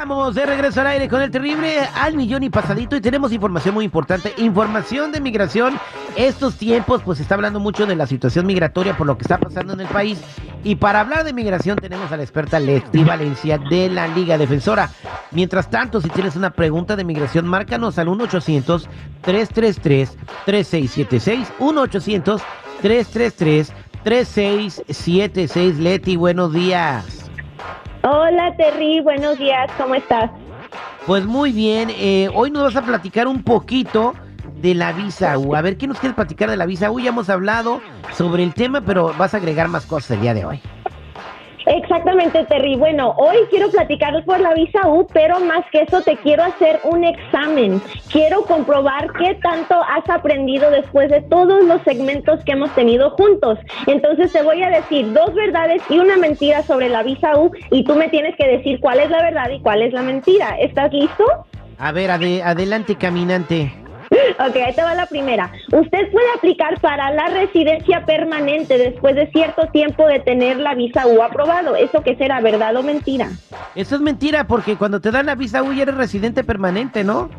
Estamos de regreso al aire con el terrible al millón y pasadito y tenemos información muy importante, información de migración. Estos tiempos pues está hablando mucho de la situación migratoria por lo que está pasando en el país y para hablar de migración tenemos a la experta Leti Valencia de la Liga Defensora. Mientras tanto, si tienes una pregunta de migración, márcanos al 1-800-333-3676, 1-800-333-3676. Leti, buenos días. Hola Terry, buenos días, ¿cómo estás? Pues muy bien, eh, hoy nos vas a platicar un poquito de la visa U. A ver, ¿qué nos quieres platicar de la visa U? Ya hemos hablado sobre el tema, pero vas a agregar más cosas el día de hoy. Exactamente, Terry. Bueno, hoy quiero platicar por la visa U, pero más que eso te quiero hacer un examen. Quiero comprobar qué tanto has aprendido después de todos los segmentos que hemos tenido juntos. Entonces te voy a decir dos verdades y una mentira sobre la visa U y tú me tienes que decir cuál es la verdad y cuál es la mentira. ¿Estás listo? A ver, adelante, caminante. Ok, ahí te va la primera. Usted puede aplicar para la residencia permanente después de cierto tiempo de tener la visa U aprobado. ¿Eso qué será, verdad o mentira? Eso es mentira, porque cuando te dan la visa U ya eres residente permanente, ¿no?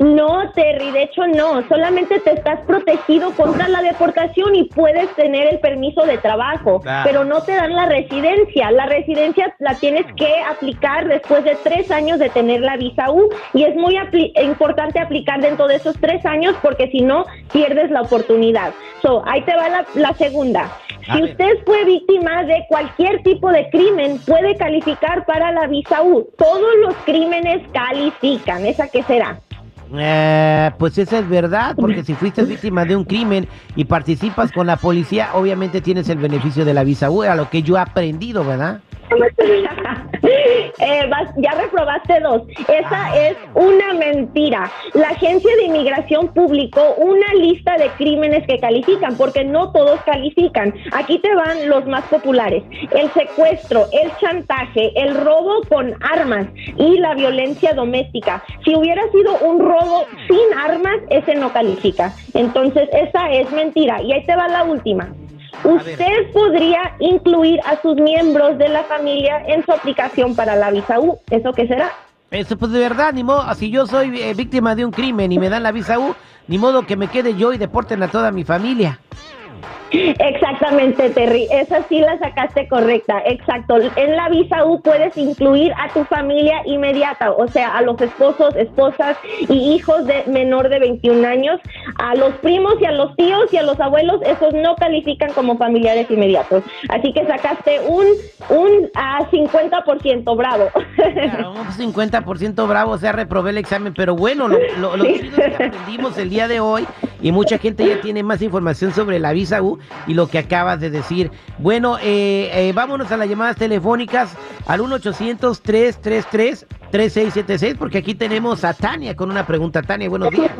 No, Terry, de hecho no, solamente te estás protegido contra la deportación y puedes tener el permiso de trabajo, pero no te dan la residencia. La residencia la tienes que aplicar después de tres años de tener la visa U y es muy importante aplicar dentro de esos tres años porque si no pierdes la oportunidad. So, ahí te va la, segunda. si usted fue víctima de cualquier tipo de crimen, puede calificar para la visa U. Todos los crímenes califican. ¿Esa qué será? Eh, pues esa es verdad, porque si fuiste víctima de un crimen y participas con la policía, obviamente tienes el beneficio de la visa U, a lo que yo he aprendido, ¿verdad? Eh, ya reprobaste dos. Esa es una mentira. La Agencia de Inmigración publicó una lista de crímenes que califican, porque no todos califican. Aquí te van los más populares. El secuestro, el chantaje, el robo con armas y la violencia doméstica. Si hubiera sido un robo sin armas, ese no califica. Entonces, esa es mentira. Y ahí te va la última. Usted podría incluir a sus miembros de la familia en su aplicación para la visa U. ¿Eso qué será? Eso pues de verdad, ni modo, si yo soy eh, víctima de un crimen y me dan la visa U, ni modo que me quede yo y deporten a toda mi familia. Exactamente, Terry. Esa sí la sacaste correcta. Exacto. En la visa U puedes incluir a tu familia inmediata, o sea, a los esposos, esposas y hijos de menor de 21 años, a los primos y a los tíos y a los abuelos, esos no califican como familiares inmediatos. Así que sacaste un un a 50%, bravo. un 50% bravo, o sea, reprobé el examen, pero bueno, lo, lo, que aprendimos el día de hoy y mucha gente ya tiene más información sobre la visa U y lo que acabas de decir. Bueno, eh, eh, vámonos a las llamadas telefónicas al 1-800-333-3676 porque aquí tenemos a Tania con una pregunta. Tania, buenos días.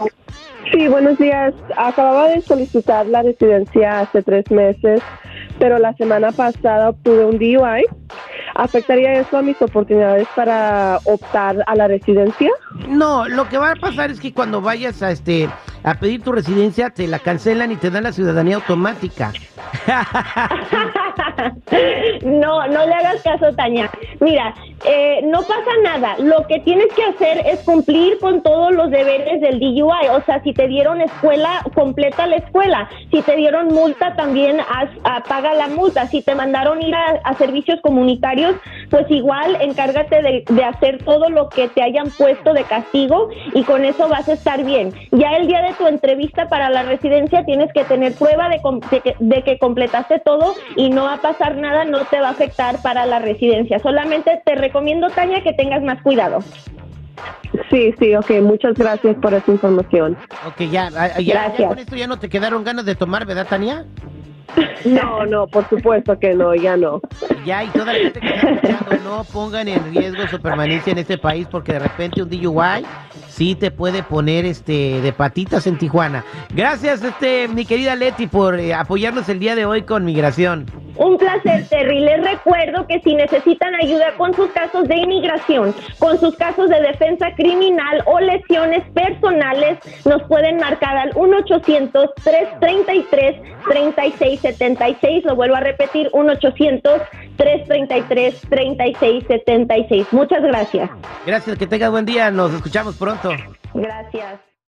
Sí, buenos días. Acababa de solicitar la residencia hace tres meses, pero la semana pasada obtuve un DUI. ¿Afectaría eso a mis oportunidades para optar a la residencia? No, lo que va a pasar es que cuando vayas a este a pedir tu residencia te la cancelan y te dan la ciudadanía automática. no, no le hagas caso, Tania. Mira, eh, no pasa nada. Lo que tienes que hacer es cumplir con todos los deberes del DUI. O sea, si te dieron escuela, completa la escuela. Si te dieron multa, también paga la multa. Si te mandaron ir a, servicios comunitarios, pues igual encárgate de, de, hacer todo lo que te hayan puesto de castigo y con eso vas a estar bien. Ya el día de tu entrevista para la residencia tienes que tener prueba de, de que completaste todo y no va a pasar nada, no te va a afectar para la residencia. Solamente te recomiendo, Tania, que tengas más cuidado. Sí, sí, ok, muchas gracias por esa información. Ok, ya, ah, ya, ya con esto ya no te quedaron ganas de tomar, ¿verdad, Tania? No, no, por supuesto que no, ya no. Ya, y toda la gente que está escuchando, no pongan en riesgo su permanencia en este país porque de repente un DUI sí te puede poner este de patitas en Tijuana. Gracias, este mi querida Leti, por eh, apoyarnos el día de hoy con migración. Un placer, Terry. Les recuerdo que si necesitan ayuda con sus casos de inmigración, con sus casos de defensa criminal o lesiones personales, nos pueden marcar al 1-800-333-3676. Lo vuelvo a repetir, 1-800 333-3676. Muchas gracias. Gracias, que tengas buen día. Nos escuchamos pronto. Gracias.